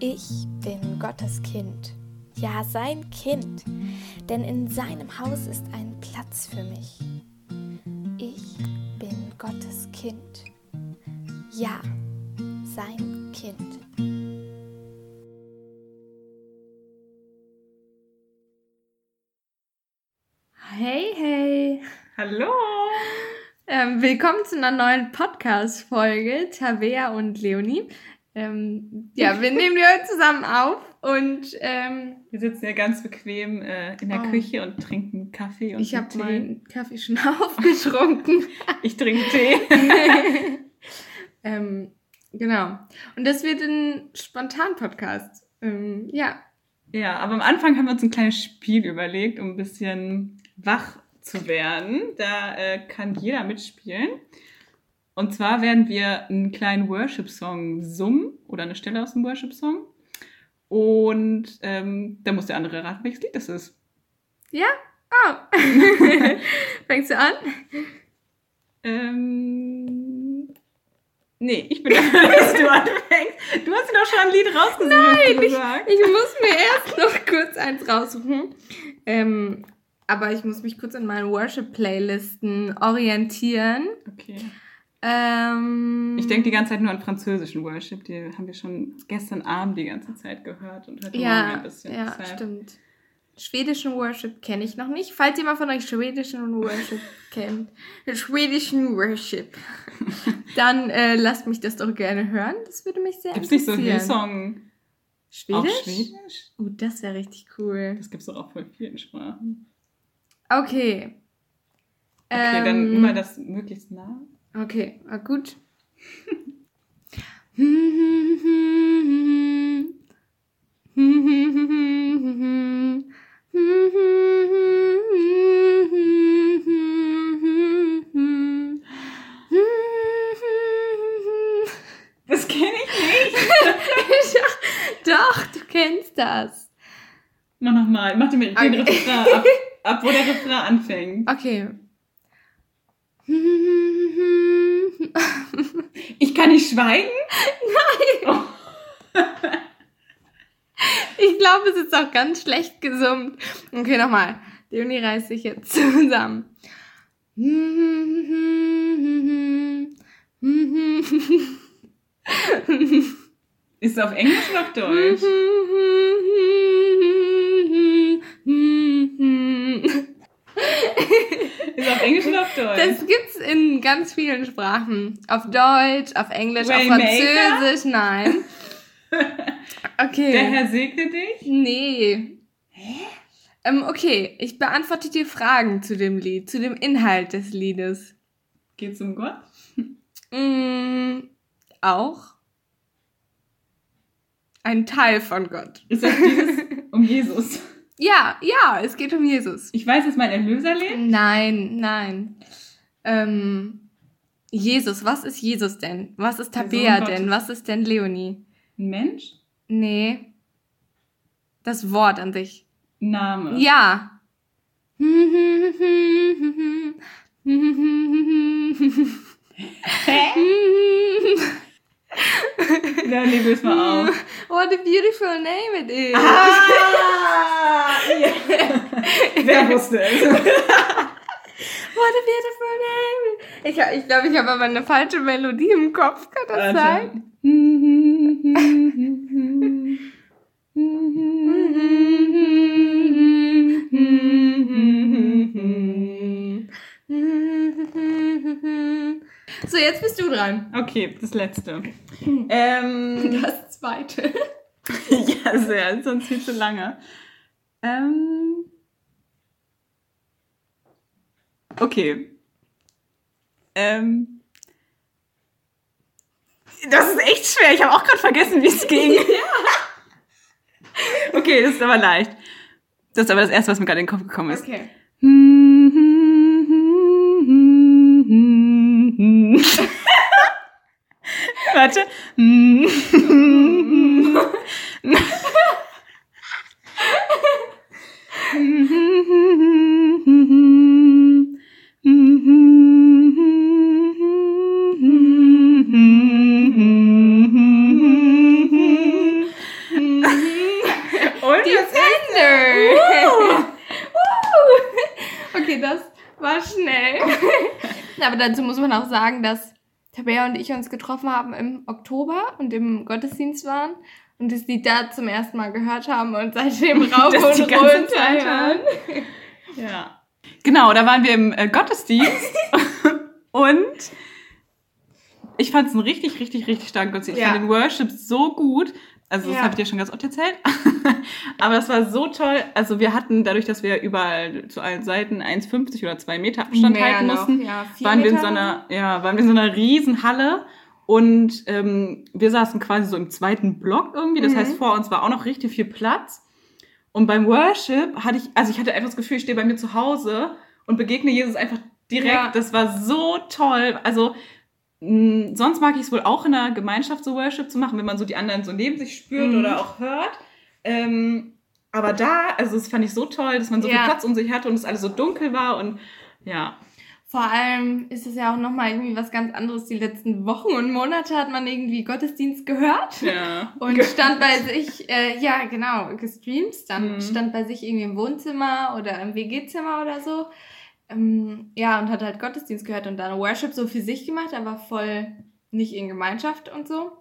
Ich bin Gottes Kind, ja sein Kind, denn in seinem Haus ist ein Platz für mich. Ich bin Gottes Kind, ja sein Kind. Hey, hey. Hallo. Ähm, willkommen zu einer neuen Podcast-Folge, Tabea und Leonie. Ähm, ja, wir nehmen die heute zusammen auf und ähm, Wir sitzen ja ganz bequem äh, in der Oh. Küche und trinken Kaffee und ich habe Tee. meinen Kaffee schon aufgetrunken. Ich trinke Tee. ähm, genau. Und das wird ein Spontan-Podcast. Ähm, ja. ja, aber am Anfang haben wir uns ein kleines Spiel überlegt, um ein bisschen wach zu werden. Da äh, kann jeder mitspielen. Und zwar werden wir einen kleinen Worship-Song summen oder eine Stelle aus dem Worship-Song. Und ähm, da muss der andere raten, welches Lied das ist. Oh. Fängst du an? Ähm, nee, ich bin dafür, dass du anfängst. Du hast dir doch schon ein Lied rausgesucht. du ich, ich muss mir erst noch kurz eins raussuchen. Ähm, aber ich muss mich kurz an meinen Worship-Playlisten orientieren. Okay. Ähm, Ich denke die ganze Zeit nur an französischen Worship. Die haben wir schon gestern Abend die ganze Zeit gehört und heute Morgen ja, ein bisschen. ja, Deshalb- stimmt. Schwedischen Worship kenne ich noch nicht. Falls jemand von euch schwedischen Worship kennt, schwedischen Worship, dann äh, lasst mich das doch gerne hören. Das würde mich sehr Gibt's nicht so interessieren. Hillsong Schwedisch? auf Schwedisch? Oh, das wäre richtig cool. Das gibt's doch auch voll vielen Sprachen. Okay. Okay, dann Ähm, immer das möglichst nah. Okay, ah, gut. Das kenne ich nicht. Doch, du kennst das. Mach nochmal. Mach dir mit den Okay. Refrain ab, ab, wo der Refrain anfängt. Okay. Ich kann nicht schweigen? Ich glaube, es ist auch ganz schlecht gesummt. Okay, nochmal. Leonie reißt sich jetzt zusammen. Ist es auf Englisch oder auf Deutsch? Ist auf Englisch oder auf Deutsch? Das gibt's in ganz vielen Sprachen. Auf Deutsch, auf Englisch, auf Waymaker? Französisch, nein. Okay. Der Herr segne dich? Nee. Hä? Ähm, okay, ich beantworte dir Fragen zu dem Lied, zu dem Inhalt des Liedes. Geht's um Gott? Mm, auch ein Teil von Gott. Ist das dieses um Jesus? Ja, ja, es geht um Jesus. Ich weiß, dass mein Erlöser lebt. Nein, nein. Ähm, Jesus, was ist Jesus denn? Was ist Tabea denn? Was ist denn Leonie? Ein Mensch? Nee. Das Wort an sich. Name. Ja. Hä? Ja, nee, will's mal auf. What a beautiful name it is. Ah! Ja. Wer wusste es? What a beautiful name. Ich, ich glaube, ich habe aber eine falsche Melodie im Kopf. Kann das sein? So, jetzt bist du dran. Okay, das letzte. Ähm, Das zweite. ja, sehr, sonst viel zu lange. Ähm, okay. Ähm, das ist echt schwer. Ich habe auch gerade vergessen, wie es ging. okay, das ist aber leicht. Das ist aber das Erste, was mir gerade in den Kopf gekommen ist. Okay. Warte. Aber dazu muss man auch sagen, dass Tabea und ich uns getroffen haben im Oktober und im Gottesdienst waren und das Lied da zum ersten Mal gehört haben und seitdem rauf und runter hören. Ja. Genau, da waren wir im äh, Gottesdienst und ich fand es einen richtig, richtig, richtig starken Gottesdienst. Ich Ja. fand den Worship so gut. Also, das Ja. habe ich dir schon ganz oft erzählt. Aber das war so toll. Also, wir hatten dadurch, dass wir überall zu allen Seiten 1,50 oder 2 Meter Abstand Mehr halten noch, mussten, ja, waren wir in so einer, ja, waren wir in so einer riesen Halle. Und ähm, wir saßen quasi so im zweiten Block irgendwie. Das Mhm. heißt, vor uns war auch noch richtig viel Platz. Und beim Worship hatte ich, also ich hatte einfach das Gefühl, ich stehe bei mir zu Hause und begegne Jesus einfach direkt. Ja. Das war so toll. Also sonst mag ich es wohl auch in einer Gemeinschaft so Worship zu machen, wenn man so die anderen so neben sich spürt Mhm. oder auch hört. Ähm, aber da, also das fand ich so toll, dass man so Ja. viel Platz um sich hatte und es alles so dunkel war und ja. Vor allem ist es ja auch nochmal irgendwie was ganz anderes. Die letzten Wochen und Monate hat man irgendwie Gottesdienst gehört. ja. Und stand bei sich, äh, ja genau, gestreamt, dann Mhm. stand bei sich irgendwie im Wohnzimmer oder im WG-Zimmer oder so. Ähm, ja, und hat halt Gottesdienst gehört und dann Worship so für sich gemacht, aber voll nicht in Gemeinschaft und so.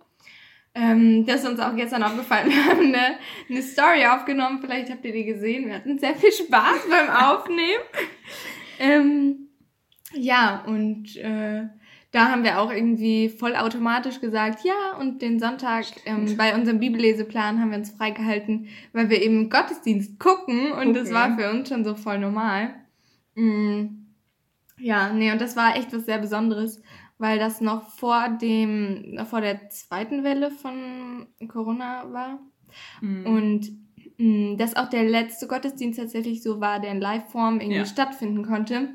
Ähm, das ist uns auch gestern aufgefallen. Wir haben eine, eine Story aufgenommen, vielleicht habt ihr die gesehen. Wir hatten sehr viel Spaß beim Aufnehmen. ähm, ja, und äh, da haben wir auch irgendwie vollautomatisch gesagt, ja, und den Sonntag ähm, bei unserem Bibelleseplan haben wir uns freigehalten, weil wir eben Gottesdienst gucken und das Gucken. war für uns schon so voll normal. Mm. Ja, nee, und das war echt was sehr Besonderes, weil das noch vor dem, vor der zweiten Welle von Corona war. Mhm. Und mh, dass auch der letzte Gottesdienst tatsächlich so war, der in Live-Form irgendwie Ja. stattfinden konnte.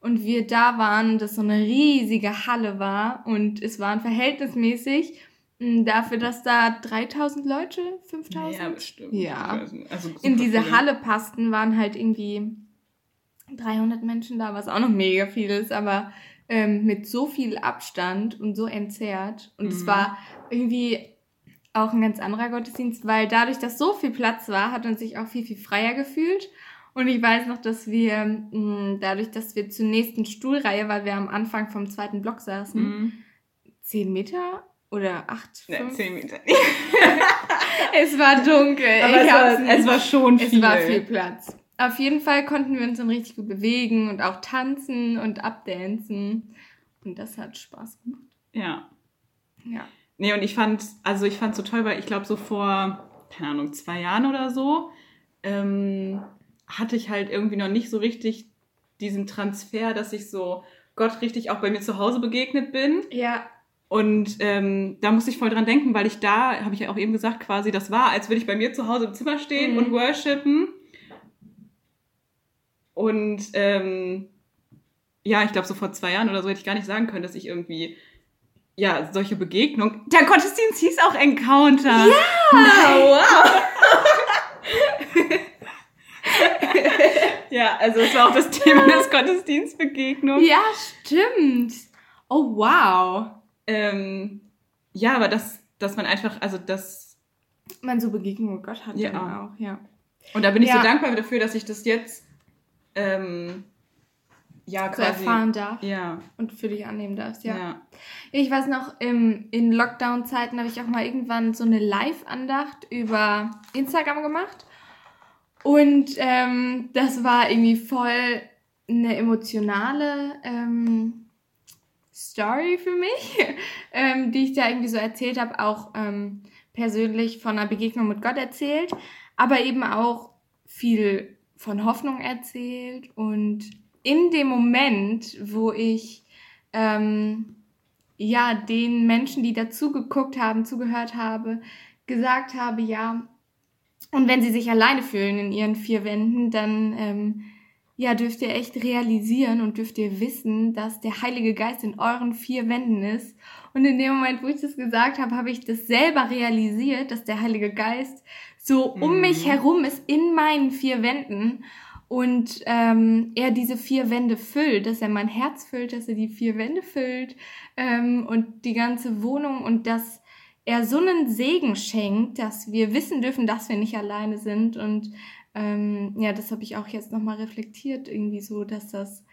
Und wir da waren, dass so eine riesige Halle war und es waren verhältnismäßig mh, dafür, dass da 3000 Leute, 5000 ja, bestimmt. Ja. Also in diese. Halle passten, waren halt irgendwie 300 Menschen da, was auch noch mega viel ist, aber ähm, mit so viel Abstand und so entzerrt. Und es Mhm. war irgendwie auch ein ganz anderer Gottesdienst, weil dadurch, dass so viel Platz war, hat man sich auch viel, viel freier gefühlt. Und ich weiß noch, dass wir mh, dadurch, dass wir zur nächsten Stuhlreihe, weil wir am Anfang vom zweiten Block saßen, Mhm. 10 Meter oder 8, Ja, 5. 10 Meter. Es war dunkel. Aber ich es war, es war schon es viel. war viel Platz. Auf jeden Fall konnten wir uns dann richtig gut bewegen und auch tanzen und abdancen. Und das hat Spaß gemacht. Ja. Ja. Nee, und ich fand, also ich fand so toll, weil ich glaube, so vor, keine Ahnung, zwei Jahren oder so, ähm, hatte ich halt irgendwie noch nicht so richtig diesen Transfer, dass ich so Gott richtig auch bei mir zu Hause begegnet bin. Ja. Und ähm, da musste ich voll dran denken, weil ich da, habe ich ja auch eben gesagt, quasi, das war, als würde ich bei mir zu Hause im Zimmer stehen Mhm. und worshipen. Und ähm, ja, ich glaube, so vor zwei Jahren oder so hätte ich gar nicht sagen können, dass ich irgendwie, ja, solche Begegnungen. Der Gottesdienst hieß auch Encounter. Ja! wow. Ja, also es war auch das Thema des Gottesdienstbegegnung. Ja, stimmt. Oh, wow. Ähm, ja, aber dass, dass man einfach, also das Man so Begegnung mit Gott hat Ja. auch, ja. Und da bin ich Ja. so dankbar dafür, dass ich das jetzt ähm, ja So quasi erfahren darf ja und für dich annehmen darfst, ja. ja Ich weiß noch, im, in Lockdown-Zeiten habe ich auch mal irgendwann so eine Live-Andacht über Instagram gemacht. Und ähm, das war irgendwie voll eine emotionale ähm, Story für mich, ähm, die ich da irgendwie so erzählt habe, auch ähm, persönlich von einer Begegnung mit Gott erzählt, aber eben auch viel von Hoffnung erzählt. Und in dem Moment, wo ich ähm, ja, den Menschen, die dazu geguckt haben, zugehört habe, gesagt habe, ja, und wenn sie sich alleine fühlen in ihren vier Wänden, dann ähm, ja, dürft ihr echt realisieren und dürft ihr wissen, dass der Heilige Geist in euren vier Wänden ist. Und in dem Moment, wo ich das gesagt habe, habe ich das selber realisiert, dass der Heilige Geist so um Mhm. mich herum ist in meinen vier Wänden und ähm, er diese vier Wände füllt, dass er mein Herz füllt, dass er die vier Wände füllt ähm, und die ganze Wohnung und dass er so einen Segen schenkt, dass wir wissen dürfen, dass wir nicht alleine sind und ähm, ja, das habe ich auch jetzt nochmal reflektiert, irgendwie so, dass das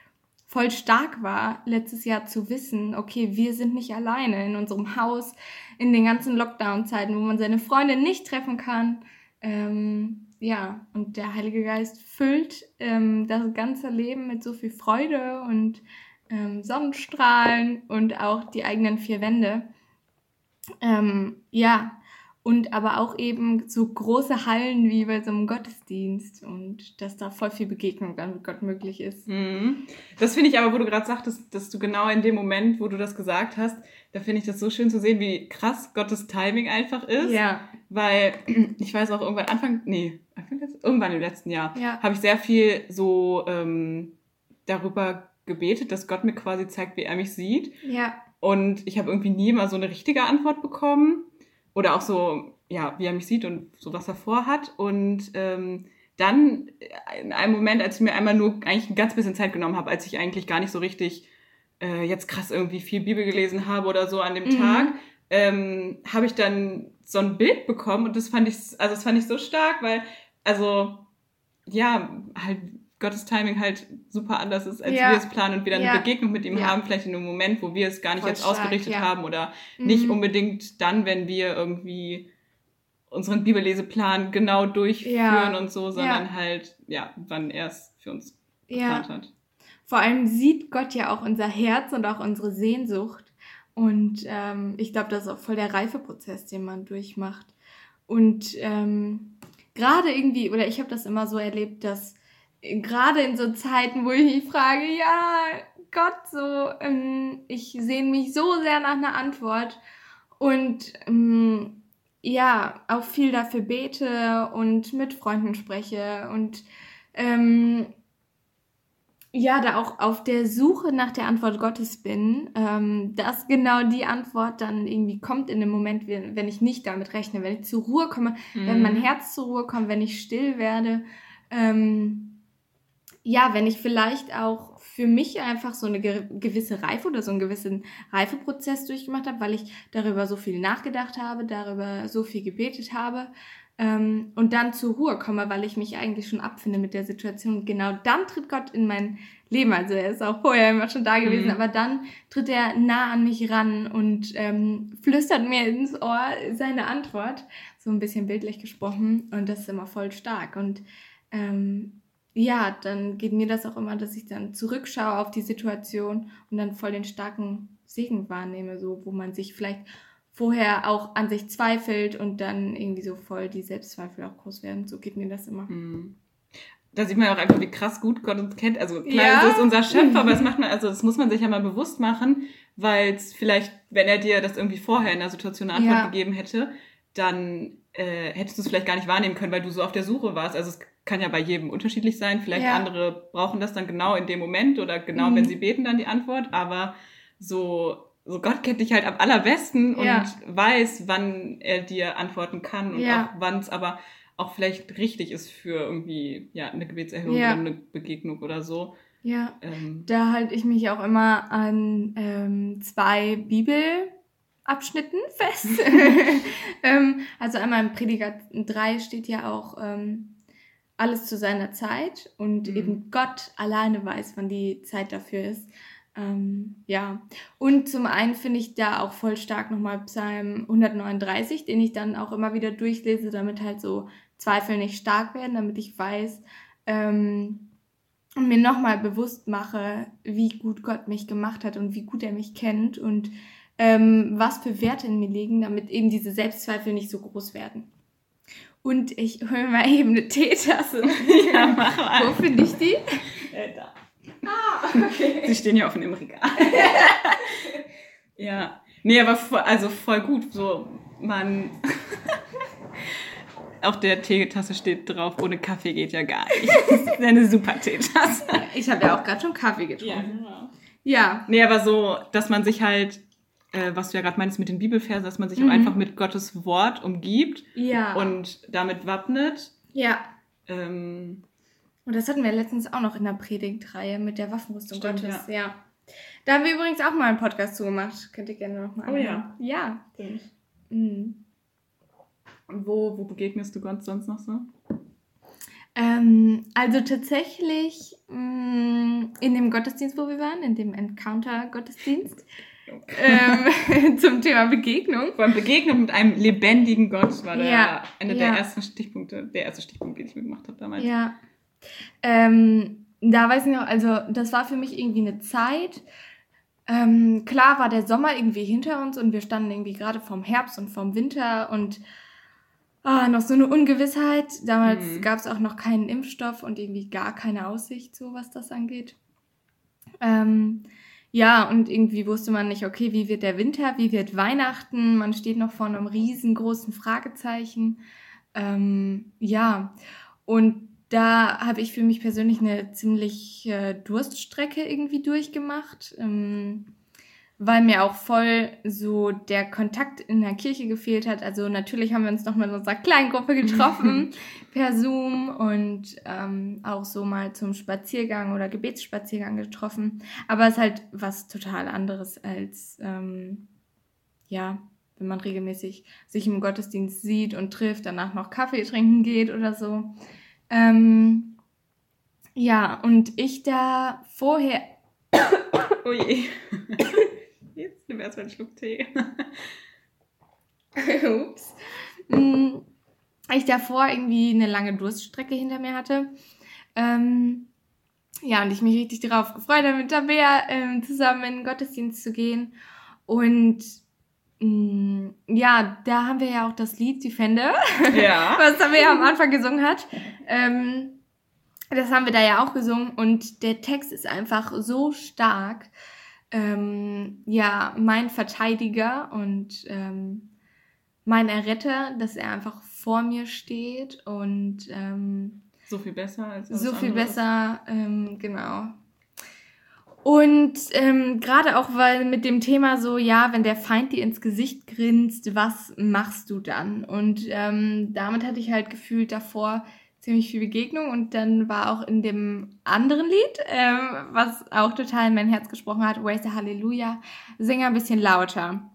voll stark war, letztes Jahr zu wissen, okay, wir sind nicht alleine in unserem Haus, in den ganzen Lockdown-Zeiten, wo man seine Freunde nicht treffen kann. Ähm, ja, und der Heilige Geist füllt ähm, das ganze Leben mit so viel Freude und ähm, Sonnenstrahlen und auch die eigenen vier Wände. Ähm, ja, und aber auch eben so große Hallen wie bei so einem Gottesdienst und dass da voll viel Begegnung dann mit Gott möglich ist. Mhm. Das finde ich aber, wo du gerade sagtest, dass du genau in dem Moment, wo du das gesagt hast, da finde ich das so schön zu sehen, wie krass Gottes Timing einfach ist. Ja. Weil ich weiß auch irgendwann Anfang, nee, Anfang des, irgendwann im letzten Jahr, Ja. habe ich sehr viel so ähm, darüber gebetet, dass Gott mir quasi zeigt, wie er mich sieht. Ja. Und ich habe irgendwie nie mal so eine richtige Antwort bekommen. Oder auch so, ja, wie er mich sieht und so, was er vorhat. Und ähm, dann in einem Moment, als ich mir einmal nur eigentlich ein ganz bisschen Zeit genommen habe, als ich eigentlich gar nicht so richtig äh, jetzt krass irgendwie viel Bibel gelesen habe oder so an dem Mhm. Tag, ähm, habe ich dann so ein Bild bekommen und das fand ich, also das fand ich so stark, weil, also, ja, halt Gottes Timing halt super anders ist, als Ja. wir es planen und wir dann Ja. eine Begegnung mit ihm Ja. haben, vielleicht in einem Moment, wo wir es gar nicht Voll jetzt stark, ausgerichtet haben oder nicht Mhm. unbedingt dann, wenn wir irgendwie unseren Bibelleseplan genau durchführen und so, sondern halt, ja, wann er es für uns Ja. geplant hat. Vor allem sieht Gott ja auch unser Herz und auch unsere Sehnsucht. Und ähm, ich glaube, das ist auch voll der Reifeprozess, den man durchmacht. Und ähm, gerade irgendwie, oder ich habe das immer so erlebt, dass gerade in so Zeiten, wo ich mich frage, ja, Gott, so, ähm, ich sehne mich so sehr nach einer Antwort und ähm, ja, auch viel dafür bete und mit Freunden spreche und ähm, ja, da auch auf der Suche nach der Antwort Gottes bin, ähm, dass genau die Antwort dann irgendwie kommt in dem Moment, wenn, wenn ich nicht damit rechne, wenn ich zur Ruhe komme, wenn mein Herz zur Ruhe kommt, wenn ich still werde. Ähm, ja, wenn ich vielleicht auch für mich einfach so eine ge gewisse Reife oder so einen gewissen Reifeprozess durchgemacht habe, weil ich darüber so viel nachgedacht habe, darüber so viel gebetet habe ähm, und dann zur Ruhe komme, weil ich mich eigentlich schon abfinde mit der Situation. Und Genau dann tritt Gott in mein Leben. Also er ist auch vorher immer schon da gewesen, Mhm. aber dann tritt er nah an mich ran und ähm, flüstert mir ins Ohr seine Antwort. So ein bisschen bildlich gesprochen. Und das ist immer voll stark. Und ähm, ja, dann geht mir das auch immer, dass ich dann zurückschaue auf die Situation und dann voll den starken Segen wahrnehme, so wo man sich vielleicht vorher auch an sich zweifelt und dann irgendwie so voll die Selbstzweifel auch groß werden. So geht mir das immer. Mhm. Da sieht man ja auch einfach, wie krass gut Gott uns kennt. Also klar, Ja. das ist unser Schöpfer, aber das macht man, also das muss man sich ja mal bewusst machen, weil es vielleicht, wenn er dir das irgendwie vorher in der Situation eine Antwort Ja. gegeben hätte, dann äh, hättest du es vielleicht gar nicht wahrnehmen können, weil du so auf der Suche warst. Also es kann ja bei jedem unterschiedlich sein. Vielleicht Ja. andere brauchen das dann genau in dem Moment oder genau, Mhm. wenn sie beten, dann die Antwort. Aber so, so Gott kennt dich halt am allerbesten und Ja. weiß, wann er dir antworten kann und Ja. auch wann es aber auch vielleicht richtig ist für irgendwie ja eine Gebetserhörung Ja. oder eine Begegnung oder so. Ja. Ähm, Da halte ich mich auch immer an ähm, zwei Bibelabschnitten fest. ähm, also einmal im Prediger 3 steht ja auch ähm, alles zu seiner Zeit und Mhm. eben Gott alleine weiß, wann die Zeit dafür ist. Ähm, ja, und zum einen finde ich da auch voll stark nochmal Psalm 139, den ich dann auch immer wieder durchlese, damit halt so Zweifel nicht stark werden, damit ich weiß, ähm, und mir nochmal bewusst mache, wie gut Gott mich gemacht hat und wie gut er mich kennt und ähm, was für Werte in mir liegen, damit eben diese Selbstzweifel nicht so groß werden. Und ich hole mal eben eine Teetasse. ja, mach mal. Wo finde ich die? Äh, da. Ah, okay. Sie stehen ja offen im Regal. ja. Nee, aber voll, also voll gut. So, man. Auf der Teetasse steht drauf, ohne Kaffee geht ja gar nicht. Das ist eine super Teetasse. Ich habe ja auch gerade schon Kaffee getrunken. genau. Ja. Nee, aber so, dass man sich halt, äh, was du ja gerade meinst mit den Bibelversen, dass man sich Mhm. auch einfach mit Gottes Wort umgibt Ja. und damit wappnet. ja. Ähm, Und das hatten wir letztens auch noch in der Predigtreihe mit der Waffenrüstung Stimmt, Gottes. Ja. Da haben wir übrigens auch mal einen Podcast zugemacht. Könnt ihr gerne noch mal Oh anhören. Ja. Mhm. wo, wo begegnest du Gott sonst noch so? Ähm, Ähm, also tatsächlich mh, mm, in dem Gottesdienst, wo wir waren, in dem Encounter-Gottesdienst, ähm, zum Thema Begegnung. Vor allem Begegnung mit einem lebendigen Gott war da Ja, einer ja. der ersten Stichpunkte, der erste Stichpunkt, den ich mitgemacht habe damals. Ja. Ähm, da weiß ich noch, also das war für mich irgendwie eine Zeit. Ähm, klar war der Sommer irgendwie hinter uns und wir standen irgendwie gerade vorm Herbst und vorm Winter und ah, noch so eine Ungewissheit. Damals Mhm. gab es auch noch keinen Impfstoff und irgendwie gar keine Aussicht, so was das angeht. Ähm, ja, und irgendwie wusste man nicht, okay, wie wird der Winter, wie wird Weihnachten? Man steht noch vor einem riesengroßen Fragezeichen. Ähm, ja, und da habe ich für mich persönlich eine ziemlich äh, Durststrecke irgendwie durchgemacht, ähm, weil mir auch voll so der Kontakt in der Kirche gefehlt hat. Also natürlich haben wir uns noch mal in unserer Kleingruppe getroffen per Zoom und ähm, auch so mal zum Spaziergang oder Gebetsspaziergang getroffen. Aber es ist halt was total anderes als ähm, ja, wenn man regelmäßig sich im Gottesdienst sieht und trifft, danach noch Kaffee trinken geht oder so. Ähm, ja, und ich da vorher, Oh je. Nimm erstmal einen Schluck Tee. ups, Mm, ich davor irgendwie eine lange Durststrecke hinter mir hatte. Ähm, ja, und ich mich richtig darauf gefreut habe, mit Tabea ähm, zusammen in den Gottesdienst zu gehen. Und mm, ja, da haben wir ja auch das Lied Defender. Ja. was Tabea am Anfang gesungen hat. Ähm, das haben wir da ja auch gesungen und der Text ist einfach so stark. Ähm, ja, mein Verteidiger und ähm, mein Erretter, dass er einfach vor mir steht und ähm, So viel besser als so viel andere. besser, ähm, genau. Und ähm, gerade auch, weil mit dem Thema so, ja, wenn der Feind dir ins Gesicht grinst, was machst du dann? Und ähm, damit hatte ich halt gefühlt davor ziemlich viel Begegnung und dann war auch in dem anderen Lied, ähm, was auch total in mein Herz gesprochen hat, Raise the Hallelujah, Sänger ein bisschen lauter.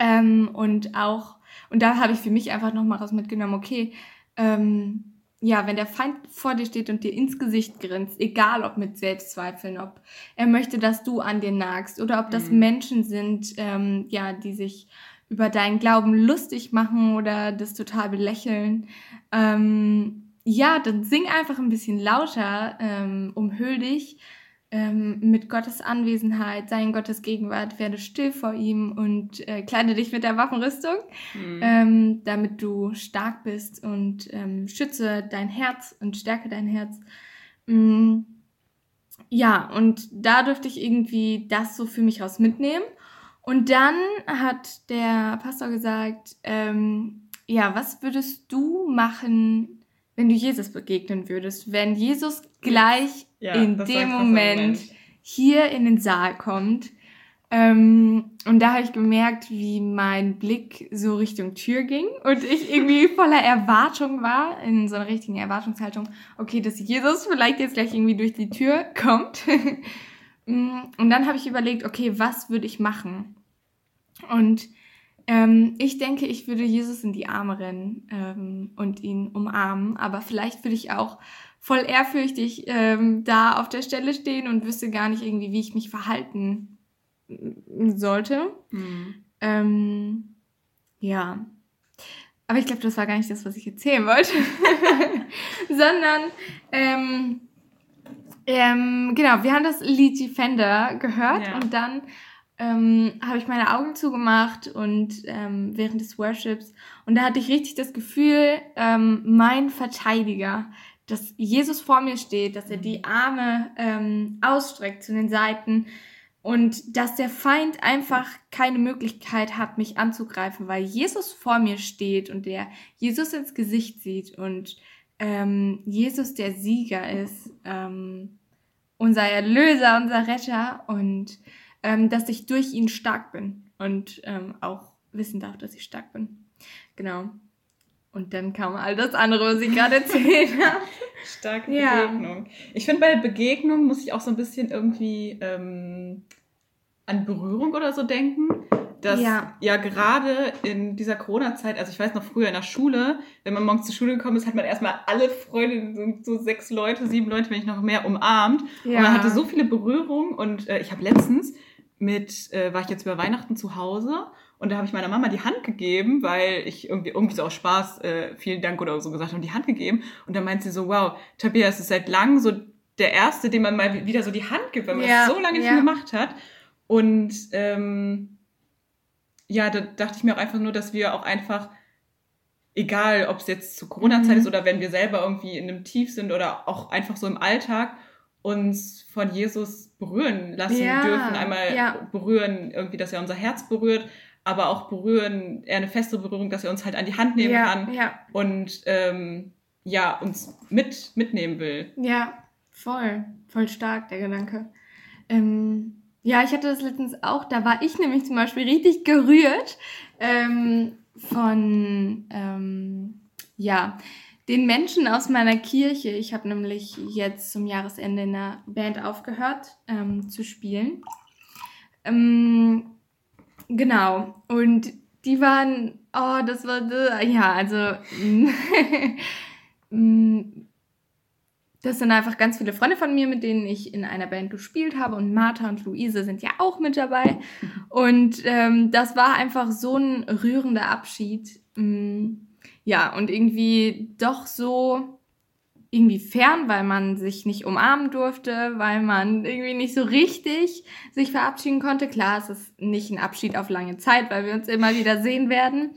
Ähm, und auch, und da habe ich für mich einfach nochmal raus mitgenommen, okay, ähm, ja, wenn der Feind vor dir steht und dir ins Gesicht grinst, egal ob mit Selbstzweifeln, ob er möchte, dass du an dir nagst oder ob das Mhm. Menschen sind, ähm, ja, die sich über deinen Glauben lustig machen oder das total belächeln, ähm, ja, dann sing einfach ein bisschen lauter, ähm, umhüll dich ähm, mit Gottes Anwesenheit, sei in Gottes Gegenwart, werde still vor ihm und äh, kleide dich mit der Waffenrüstung Mhm. ähm, damit du stark bist und ähm, schütze dein Herz und stärke dein Herz. Mm, ja, und da durfte ich irgendwie das so für mich raus mitnehmen. Und dann hat der Pastor gesagt, ähm, ja, was würdest du machen, wenn du Jesus begegnen würdest? Wenn Jesus gleich Ja, in dem Moment, Moment. hier in den Saal kommt. Ähm, und da habe ich gemerkt, wie mein Blick so Richtung Tür ging und ich irgendwie voller Erwartung war, in so einer richtigen Erwartungshaltung, okay, dass Jesus vielleicht jetzt gleich irgendwie durch die Tür kommt. Mm, und dann habe ich überlegt, okay, was würde ich machen? Und ähm, ich denke, ich würde Jesus in die Arme rennen ähm, und ihn umarmen, aber vielleicht würde ich auch voll ehrfürchtig ähm, da auf der Stelle stehen und wüsste gar nicht irgendwie, wie ich mich verhalten sollte. Mhm. Ja. Aber ich glaube, das war gar nicht das, was ich erzählen wollte. Sondern, ähm, ähm, genau, wir haben das Lied Defender gehört Ja. und dann ähm, habe ich meine Augen zugemacht und ähm, während des Worships. Und da hatte ich richtig das Gefühl, ähm, mein Verteidiger, dass Jesus vor mir steht, dass er die Arme ähm, ausstreckt zu den Seiten und dass der Feind einfach keine Möglichkeit hat, mich anzugreifen, weil Jesus vor mir steht und der Jesus ins Gesicht sieht und ähm, Jesus der Sieger ist, ähm, unser Erlöser, unser Retter und ähm, dass ich durch ihn stark bin und ähm, auch wissen darf, dass ich stark bin. Genau. Und dann kam all das andere, was ich gerade erzählt habe. Starke Ja. Begegnung. Ich finde, bei der Begegnung muss ich auch so ein bisschen irgendwie ähm, an Berührung oder so denken. Dass ja, Ja. gerade in dieser Corona-Zeit, also ich weiß noch früher in der Schule, wenn man morgens zur Schule gekommen ist, hat man erstmal alle Freunde, so, so sechs Leute, sieben Leute, wenn nicht noch mehr, umarmt. Ja. Und man hatte so viele Berührungen und äh, ich habe letztens mit, äh, war ich jetzt über Weihnachten zu Hause und da habe ich meiner Mama die Hand gegeben, weil ich irgendwie, irgendwie so aus Spaß äh, vielen Dank oder so gesagt habe, die Hand gegeben. Und dann meint sie so, wow, Tabea, es ist seit langem so der Erste, dem man mal wieder so die Hand gibt, weil man Ja, das so lange nicht ja. mehr gemacht hat. Und ähm, ja, da dachte ich mir auch einfach nur, dass wir auch einfach, egal ob es jetzt zur Corona-Zeit Mhm. ist oder wenn wir selber irgendwie in einem Tief sind oder auch einfach so im Alltag, uns von Jesus berühren lassen Ja, dürfen. Einmal ja. berühren, irgendwie, dass er unser Herz berührt, aber auch berühren, eher eine feste Berührung, dass er uns halt an die Hand nehmen ja, kann und ähm, ja, uns mit, mitnehmen will. ja, voll. Voll stark, der Gedanke. Ähm, ja, ich hatte das letztens auch, da war ich nämlich zum Beispiel richtig gerührt ähm, von, ähm, ja, den Menschen aus meiner Kirche. Ich habe nämlich jetzt zum Jahresende in der Band aufgehört ähm, zu spielen. Ähm, genau. Und die waren, oh, das war, ja, also, mm, das sind einfach ganz viele Freunde von mir, mit denen ich in einer Band gespielt habe. Und Martha und Luise sind ja auch mit dabei. Und ähm, das war einfach so ein rührender Abschied. Mm, ja, und irgendwie doch so irgendwie fern, weil man sich nicht umarmen durfte, weil man irgendwie nicht so richtig sich verabschieden konnte. Klar, es ist nicht ein Abschied auf lange Zeit, weil wir uns immer wieder sehen werden.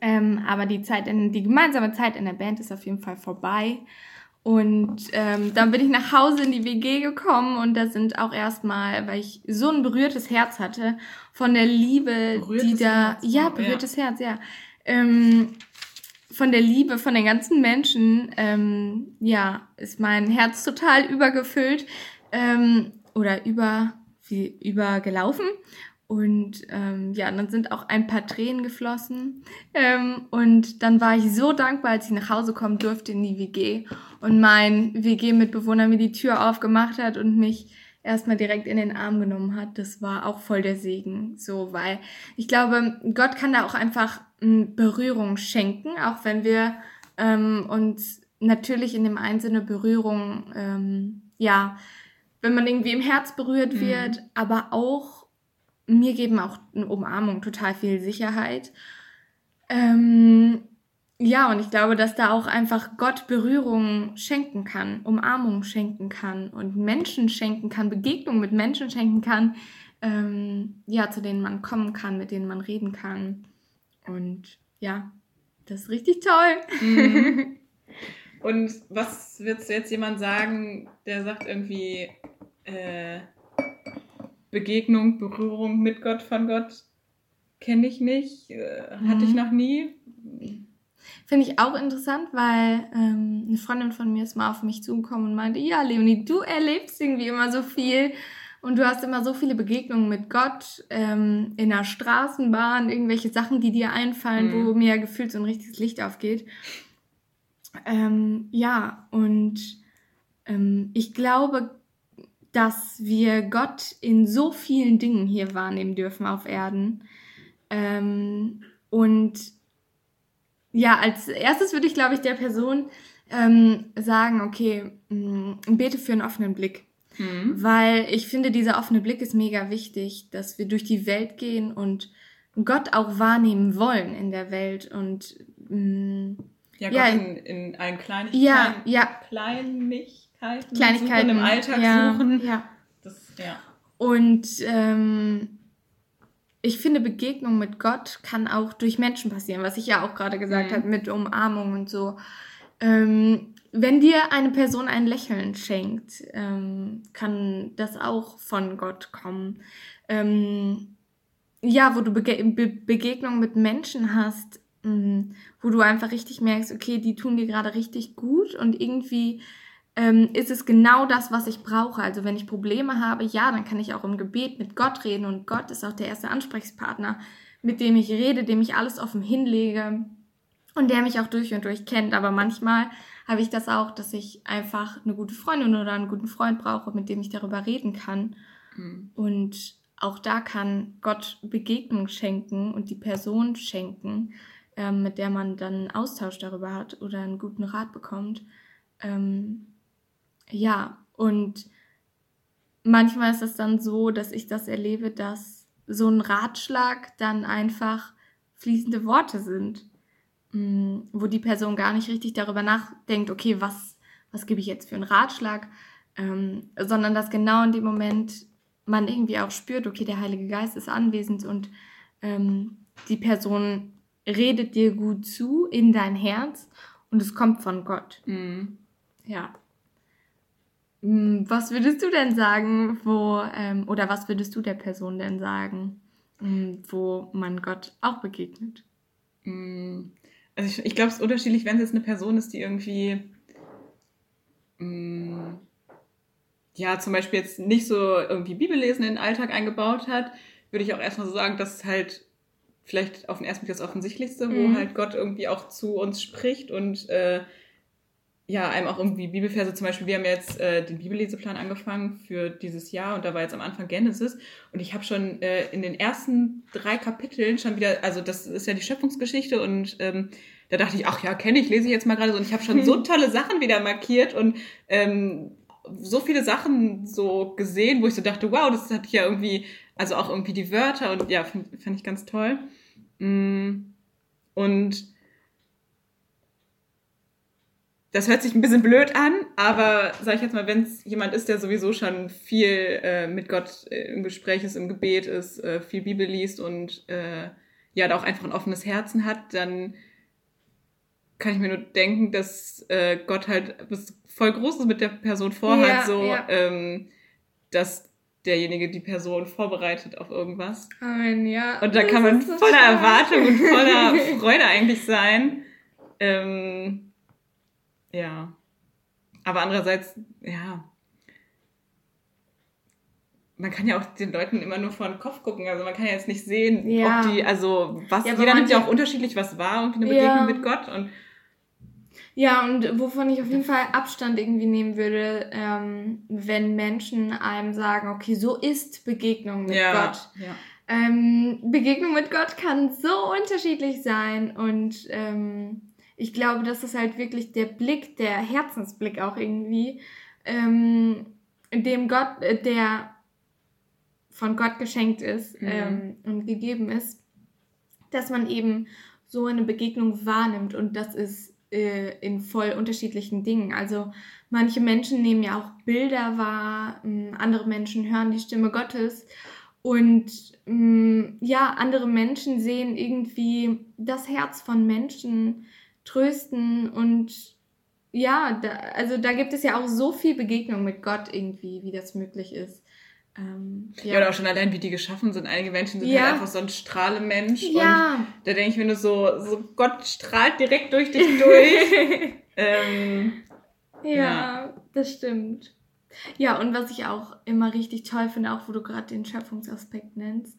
Ähm, aber die Zeit in, die gemeinsame Zeit in der Band ist auf jeden Fall vorbei. Und ähm, dann bin ich nach Hause in die WG gekommen und da sind auch erstmal, weil ich so ein berührtes Herz hatte, von der Liebe, Berührtes die da, Herz, ja, ja. berührtes Herz, ja, ähm, von der Liebe von den ganzen Menschen, ähm, ja, ist mein Herz total übergefüllt ähm, oder über, wie, übergelaufen. Und ähm, ja, dann sind auch ein paar Tränen geflossen. Ähm, und dann war ich so dankbar, als ich nach Hause kommen durfte in die WG und mein WG-Mitbewohner mir die Tür aufgemacht hat und mich erstmal direkt in den Arm genommen hat. Das war auch voll der Segen. So, weil ich glaube, Gott kann da auch einfach Berührung schenken, auch wenn wir ähm, uns natürlich in dem Sinne Berührung, ähm, ja, wenn man irgendwie im Herz berührt Mhm. wird, aber auch mir geben auch eine Umarmung total viel Sicherheit. Ähm, ja, und ich glaube, dass da auch einfach Gott Berührung schenken kann, Umarmung schenken kann und Menschen schenken kann, Begegnung mit Menschen schenken kann, ähm, ja, zu denen man kommen kann, mit denen man reden kann. Und ja, das ist richtig toll. Mhm. Und was würdest du jetzt jemand sagen, der sagt irgendwie äh, Begegnung, Berührung mit Gott, von Gott kenne ich nicht, äh, hatte ich Mhm. noch nie. Finde ich auch interessant, weil ähm, eine Freundin von mir ist mal auf mich zugekommen und meinte, ja, Leonie, du erlebst irgendwie immer so viel und du hast immer so viele Begegnungen mit Gott ähm, in der Straßenbahn, irgendwelche Sachen, die dir einfallen, wo Mhm. mir gefühlt so ein richtiges Licht aufgeht. Ähm, ja, und ähm, ich glaube, dass wir Gott in so vielen Dingen hier wahrnehmen dürfen auf Erden. Ähm, und ja, als erstes würde ich, glaube ich, der Person ähm, sagen, okay, mh, bete für einen offenen Blick. Mhm. Weil ich finde, dieser offene Blick ist mega wichtig, dass wir durch die Welt gehen und Gott auch wahrnehmen wollen in der Welt. Und mh, Ja, Ja, Gott in, in allen Kleinigkeiten. ja, ja, Kleinigkeiten, Kleinigkeiten suchen, im Alltag ja, suchen. Ja. Das, ja. Und ähm, ich finde, Begegnung mit Gott kann auch durch Menschen passieren, was ich ja auch gerade gesagt Mhm. habe, mit Umarmung und so. Ähm, wenn dir eine Person ein Lächeln schenkt, ähm, kann das auch von Gott kommen. Ähm, ja, wo du Bege Be Begegnungen mit Menschen hast, mh, wo du einfach richtig merkst, okay, die tun dir gerade richtig gut und irgendwie ähm, ist es genau das, was ich brauche. Also wenn ich Probleme habe, ja, dann kann ich auch im Gebet mit Gott reden und Gott ist auch der erste Ansprechpartner, mit dem ich rede, dem ich alles offen hinlege und der mich auch durch und durch kennt. Aber manchmal habe ich das auch, dass ich einfach eine gute Freundin oder einen guten Freund brauche, mit dem ich darüber reden kann. Mhm. Und auch da kann Gott Begegnung schenken und die Person schenken, ähm, mit der man dann einen Austausch darüber hat oder einen guten Rat bekommt. Ähm, ja, und manchmal ist es dann so, dass ich das erlebe, dass so ein Ratschlag dann einfach fließende Worte sind, mm, wo die Person gar nicht richtig darüber nachdenkt, okay, was, was gebe ich jetzt für einen Ratschlag, ähm, sondern dass genau in dem Moment man irgendwie auch spürt, okay, der Heilige Geist ist anwesend und ähm, die Person redet dir gut zu in dein Herz und es kommt von Gott. Mhm. Ja. Mm, Was würdest du denn sagen, wo, ähm, oder was würdest du der Person denn sagen, mm, wo man Gott auch begegnet? Mm, Also ich, ich glaube, es ist unterschiedlich, wenn es jetzt eine Person ist, die irgendwie mm, ja zum Beispiel jetzt nicht so irgendwie Bibellesen in den Alltag eingebaut hat, würde ich auch erstmal so sagen, dass es halt vielleicht auf den ersten Blick das Offensichtlichste, wo Mhm. halt Gott irgendwie auch zu uns spricht und äh, ja, einem auch irgendwie Bibelverse, zum Beispiel, wir haben jetzt äh, den Bibelleseplan angefangen für dieses Jahr und da war jetzt am Anfang Genesis. Und ich habe schon äh, in den ersten drei Kapiteln schon wieder, also das ist ja die Schöpfungsgeschichte und ähm, da dachte ich, ach ja, kenne ich, lese ich jetzt mal gerade so. Und ich habe schon so tolle Sachen wieder markiert und ähm, so viele Sachen so gesehen, wo ich so dachte, wow, das hat ja irgendwie, also auch irgendwie die Wörter und ja, fand, fand ich ganz toll. Mm, Und das hört sich ein bisschen blöd an, aber sag ich jetzt mal, wenn es jemand ist, der sowieso schon viel äh, mit Gott äh, im Gespräch ist, im Gebet ist, äh, viel Bibel liest und äh, ja, da auch einfach ein offenes Herzen hat, dann kann ich mir nur denken, dass äh, Gott halt was voll Großes mit der Person vorhat, Ja, so, ja. ähm, dass derjenige die Person vorbereitet auf irgendwas. Amen, ja. Und da Das kann man so voller stark. Erwartung und voller Freude eigentlich sein. Ähm, ja. Aber andererseits, ja. Man kann ja auch den Leuten immer nur vor den Kopf gucken. Also man kann ja jetzt nicht sehen, Ja. ob die, also was, Ja, jeder nimmt ja auch unterschiedlich was wahr, irgendwie eine Ja. Begegnung mit Gott. Und Ja, und wovon ich auf jeden Fall Abstand irgendwie nehmen würde, ähm, wenn Menschen einem sagen, okay, so ist Begegnung mit ja, Gott. ja. Ähm, Begegnung mit Gott kann so unterschiedlich sein und ähm, ich glaube, das ist halt wirklich der Blick, der Herzensblick auch irgendwie, ähm, dem Gott, äh, der von Gott geschenkt ist Mhm. ähm, und gegeben ist, dass man eben so eine Begegnung wahrnimmt und das ist äh, in voll unterschiedlichen Dingen. Also manche Menschen nehmen ja auch Bilder wahr, mh, andere Menschen hören die Stimme Gottes und mh, ja, andere Menschen sehen irgendwie das Herz von Menschen trösten und ja, da, also da gibt es ja auch so viel Begegnung mit Gott irgendwie, wie das möglich ist. Ähm, Ja. oder auch schon allein, wie die geschaffen sind. Einige Menschen sind Ja. halt einfach so ein Strahlemensch. Und ja. da denke ich mir nur so, so, Gott strahlt direkt durch dich durch. ähm, Ja, Ja. das stimmt. Ja, und was ich auch immer richtig toll finde, auch wo du gerade den Schöpfungsaspekt nennst,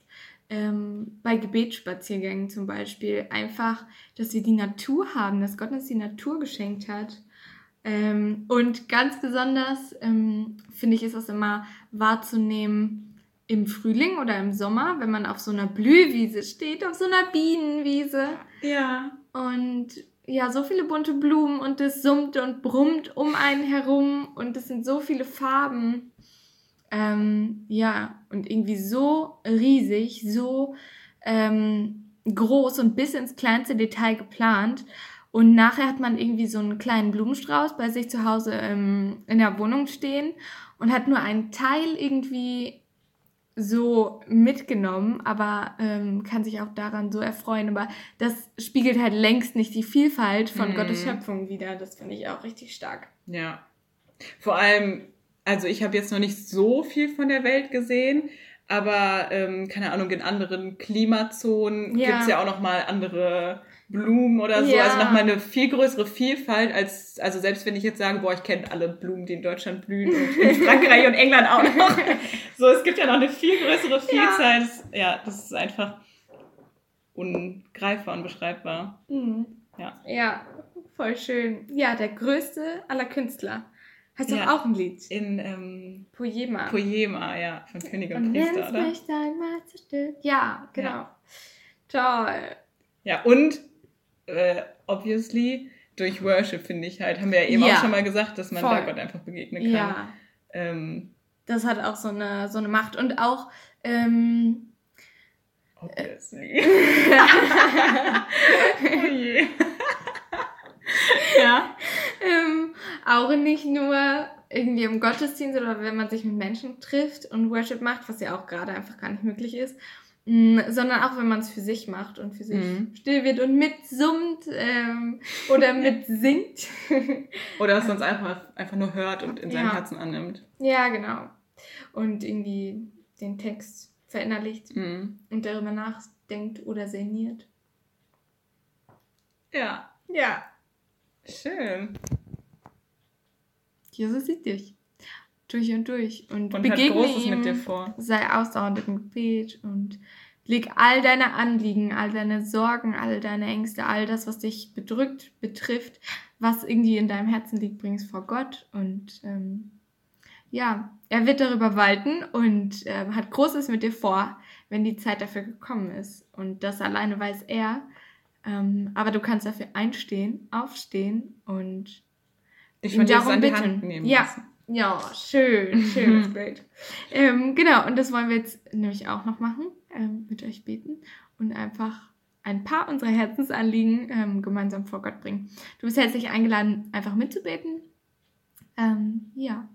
ähm, bei Gebetsspaziergängen zum Beispiel, einfach, dass wir die Natur haben, dass Gott uns die Natur geschenkt hat. Ähm, und ganz besonders ähm, finde ich, ist das immer wahrzunehmen im Frühling oder im Sommer, wenn man auf so einer Blühwiese steht, auf so einer Bienenwiese. ja. Und ja, so viele bunte Blumen und es summt und brummt um einen herum und es sind so viele Farben. Ähm, ja, und irgendwie so riesig, so ähm, groß und bis ins kleinste Detail geplant. Und nachher hat man irgendwie so einen kleinen Blumenstrauß bei sich zu Hause ähm, in der Wohnung stehen und hat nur einen Teil irgendwie so mitgenommen, aber ähm, kann sich auch daran so erfreuen. Aber das spiegelt halt längst nicht die Vielfalt von Mhm. Gottes Schöpfung wider. Das finde ich auch richtig stark. Ja. Vor allem, also ich habe jetzt noch nicht so viel von der Welt gesehen, aber ähm, keine Ahnung, in anderen Klimazonen Ja. gibt's ja auch noch mal andere Blumen oder so. Ja. Also nochmal eine viel größere Vielfalt als, also selbst wenn ich jetzt sage, boah, ich kenne alle Blumen, die in Deutschland blühen und in Frankreich und England auch noch. So, es gibt ja noch eine viel größere Vielzahl. Das, ja, das ist einfach ungreifbar, unbeschreibbar. Mhm. Ja. Ja, voll schön. Ja, der größte aller Künstler. Heißt doch Ja. auch ein Lied. In ähm, Poema. Poema, ja, von König und Und Priester, oder? mich dein Meisterstück. Ja, genau. Toll. Ja, und äh, obviously durch Worship, finde ich halt, haben wir ja eben Ja. auch schon mal gesagt, dass man da. Gott einfach begegnen kann. Ja, Ähm, das hat auch so eine, so eine Macht. Und auch, ähm, obviously. oh je. ja. ähm, auch nicht nur irgendwie im Gottesdienst oder wenn man sich mit Menschen trifft und Worship macht, was ja auch gerade einfach gar nicht möglich ist, mh, sondern auch wenn man es für sich macht und für sich Mhm. still wird und mitsummt ähm, oder mitsingt. Oder dass man es einfach, einfach nur hört und in seinem Ja. Herzen annimmt. ja, genau. Und irgendwie den Text verinnerlicht Mhm. und darüber nachdenkt oder sinniert. Ja, Ja. schön. Jesus sieht dich. Durch und durch. Und, Und begegne Großes ihm, mit dir vor. sei ausdauernd im Gebet und leg all deine Anliegen, all deine Sorgen, all deine Ängste, all das, was dich bedrückt, betrifft, was irgendwie in deinem Herzen liegt, bringst vor Gott. Und ähm, ja, er wird darüber walten und äh, hat Großes mit dir vor, wenn die Zeit dafür gekommen ist. Und das alleine weiß er. Ähm, aber du kannst dafür einstehen, aufstehen und Ich das darum an die bitten. Hand nehmen Ja. lassen. Ja, schön, schön, das ist great. Ähm, genau, und das wollen wir jetzt nämlich auch noch machen, ähm, mit euch beten und einfach ein paar unserer Herzensanliegen ähm, gemeinsam vor Gott bringen. Du bist herzlich eingeladen, einfach mitzubeten. Ähm, ja,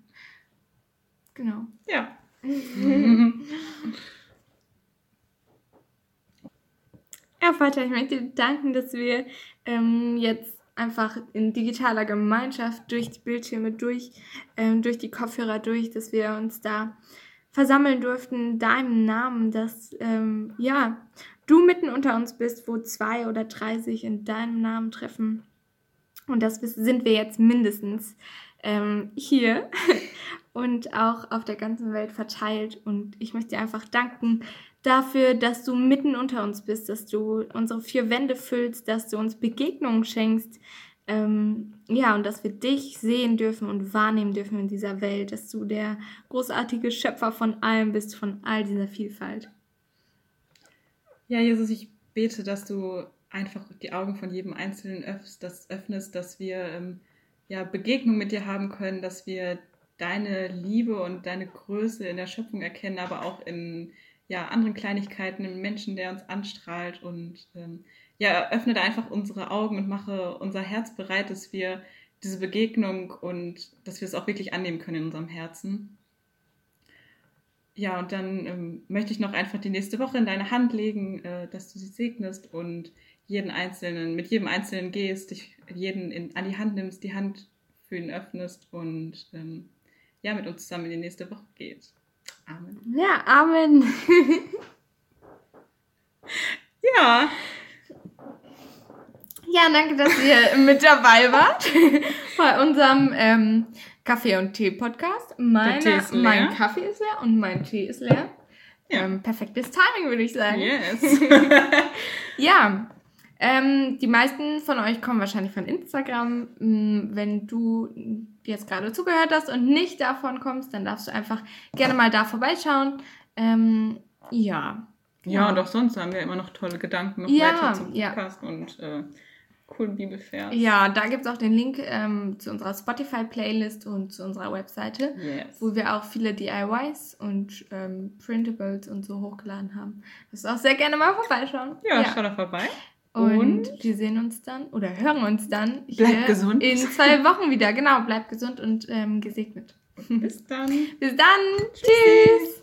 genau. Ja. Ja, Vater, ich möchte dir danken, dass wir ähm, jetzt einfach in digitaler Gemeinschaft durch die Bildschirme, durch, ähm, durch die Kopfhörer durch, dass wir uns da versammeln durften in deinem Namen, dass ähm, ja, du mitten unter uns bist, wo zwei oder drei sich in deinem Namen treffen. Und das sind wir jetzt mindestens ähm, hier und auch auf der ganzen Welt verteilt. Und ich möchte dir einfach danken dafür, dass du mitten unter uns bist, dass du unsere vier Wände füllst, dass du uns Begegnungen schenkst. Ähm, ja, und dass wir dich sehen dürfen und wahrnehmen dürfen in dieser Welt, dass du der großartige Schöpfer von allem bist, von all dieser Vielfalt. Ja, Jesus, ich bete, dass du einfach die Augen von jedem Einzelnen öffnest, das öffnest, dass wir ähm, ja, Begegnung mit dir haben können, dass wir deine Liebe und deine Größe in der Schöpfung erkennen, aber auch in ja, anderen Kleinigkeiten, im Menschen, der uns anstrahlt und ähm, ja, öffne da einfach unsere Augen und mache unser Herz bereit, dass wir diese Begegnung und dass wir es auch wirklich annehmen können in unserem Herzen. Ja, und dann ähm, möchte ich noch einfach die nächste Woche in deine Hand legen, äh, dass du sie segnest und jeden Einzelnen, mit jedem Einzelnen gehst, dich jeden in, an die Hand nimmst, die Hand für ihn öffnest und ähm, ja, mit uns zusammen in die nächste Woche geht. Amen. Ja, Amen. Ja, Ja, danke, dass ihr mit dabei wart bei unserem ähm, Kaffee und Tee Podcast. Meine, Tee. Mein Kaffee ist leer und mein Tee ist leer. Ja. Ähm, perfektes Timing, würde ich sagen. yes. Ja, ähm, die meisten von euch kommen wahrscheinlich von Instagram. Mm, Wenn du jetzt gerade zugehört hast und nicht davon kommst, dann darfst du einfach gerne mal da vorbeischauen. Ähm, ja. ja, und auch sonst haben wir immer noch tolle Gedanken noch Ja, weiter zum ja. Podcast und äh, coolen Bibelvers. Ja, da gibt es auch den Link ähm, zu unserer Spotify-Playlist und zu unserer Webseite, Yes. wo wir auch viele DIYs und ähm, Printables und so hochgeladen haben. Das auch sehr gerne mal vorbeischauen. Ja, schau da vorbei. Und, Und? wir sehen uns dann oder hören uns dann hier gesund. in zwei Wochen wieder. Genau, bleibt gesund und ähm, gesegnet. Bis dann. Bis dann. Tschüss.